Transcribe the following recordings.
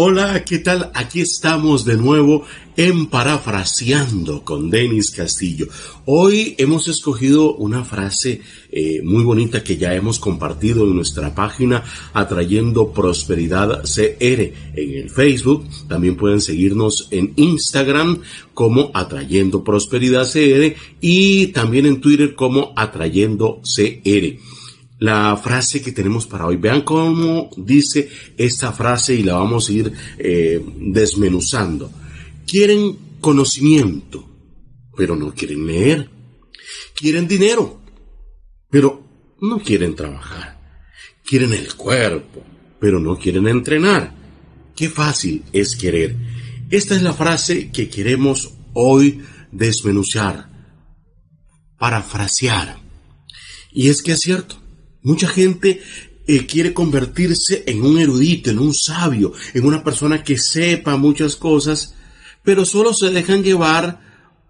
Hola, ¿qué tal? Aquí estamos de nuevo en Parafraseando con Denis Castillo. Hoy hemos escogido una frase eh, muy bonita que ya hemos compartido en nuestra página Atrayendo Prosperidad CR en el Facebook. También pueden seguirnos en Instagram como Atrayendo Prosperidad CR y también en Twitter como Atrayendo CR la frase que tenemos para hoy. Vean cómo dice esta frase y la vamos a ir eh, desmenuzando. Quieren conocimiento, pero no quieren leer. Quieren dinero, pero no quieren trabajar. Quieren el cuerpo, pero no quieren entrenar. Qué fácil es querer. Esta es la frase que queremos hoy desmenuzar, parafrasear. Y es que es cierto. Mucha gente eh, quiere convertirse en un erudito, en un sabio, en una persona que sepa muchas cosas, pero solo se dejan llevar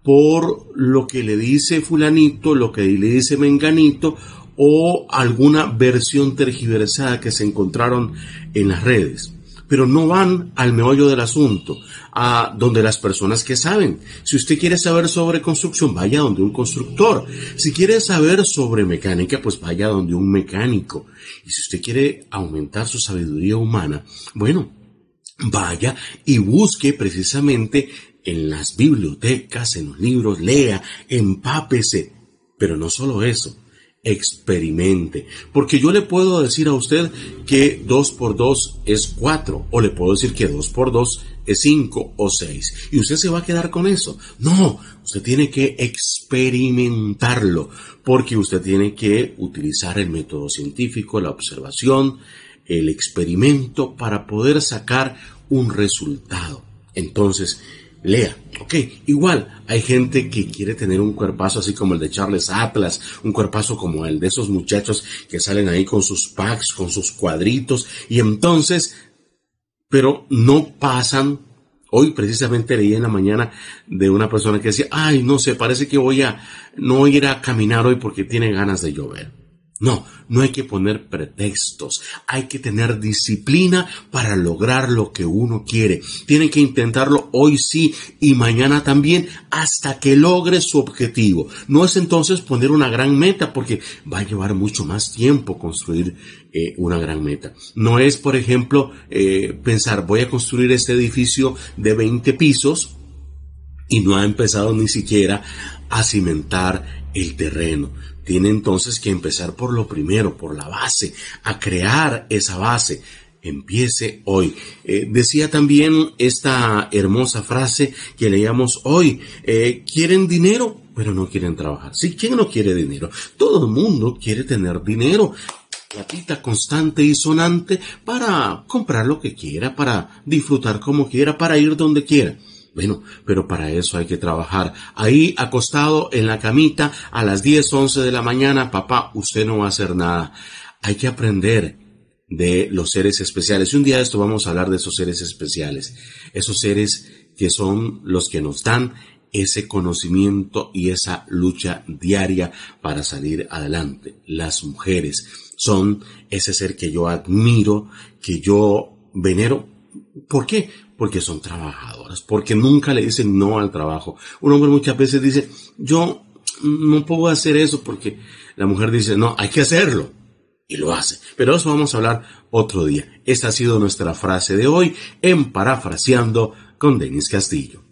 por lo que le dice fulanito, lo que le dice menganito o alguna versión tergiversada que se encontraron en las redes pero no van al meollo del asunto, a donde las personas que saben. Si usted quiere saber sobre construcción, vaya donde un constructor. Si quiere saber sobre mecánica, pues vaya donde un mecánico. Y si usted quiere aumentar su sabiduría humana, bueno, vaya y busque precisamente en las bibliotecas, en los libros, lea, empápese. Pero no solo eso, experimente. Porque yo le puedo decir a usted que 2 por 2 es 4, o le puedo decir que 2 por 2 es 5 o 6. Y usted se va a quedar con eso. No, usted tiene que experimentarlo, porque usted tiene que utilizar el método científico, la observación, el experimento para poder sacar un resultado. Entonces, lea. Ok, igual hay gente que quiere tener un cuerpazo así como el de Charles Atlas, un cuerpazo como el de esos muchachos que salen ahí con sus packs, con sus cuadritos, y entonces, pero no pasan. Hoy precisamente leí en la mañana de una persona que decía, ay, no sé, parece que voy a no ir a caminar hoy porque tiene ganas de llover. No, no hay que poner pretextos, hay que tener disciplina para lograr lo que uno quiere. Tiene que intentarlo hoy sí y mañana también hasta que logre su objetivo. No es entonces poner una gran meta porque va a llevar mucho más tiempo construir eh, una gran meta. No es, por ejemplo, eh, pensar voy a construir este edificio de 20 pisos y no ha empezado ni siquiera a cimentar el terreno. Tiene entonces que empezar por lo primero, por la base, a crear esa base. Empiece hoy. Eh, decía también esta hermosa frase que leíamos hoy. Eh, quieren dinero, pero no quieren trabajar. Sí, ¿quién no quiere dinero? Todo el mundo quiere tener dinero platita constante y sonante para comprar lo que quiera, para disfrutar como quiera, para ir donde quiera. Bueno, pero para eso hay que trabajar. Ahí acostado en la camita a las 10, 11 de la mañana, papá, usted no va a hacer nada. Hay que aprender de los seres especiales. Y un día de esto vamos a hablar de esos seres especiales. Esos seres que son los que nos dan ese conocimiento y esa lucha diaria para salir adelante. Las mujeres son ese ser que yo admiro, que yo venero. ¿Por qué? Porque son trabajadoras, porque nunca le dicen no al trabajo. Un hombre muchas veces dice, yo no puedo hacer eso porque la mujer dice, no, hay que hacerlo. Y lo hace. Pero eso vamos a hablar otro día. Esta ha sido nuestra frase de hoy en Parafraseando con Denis Castillo.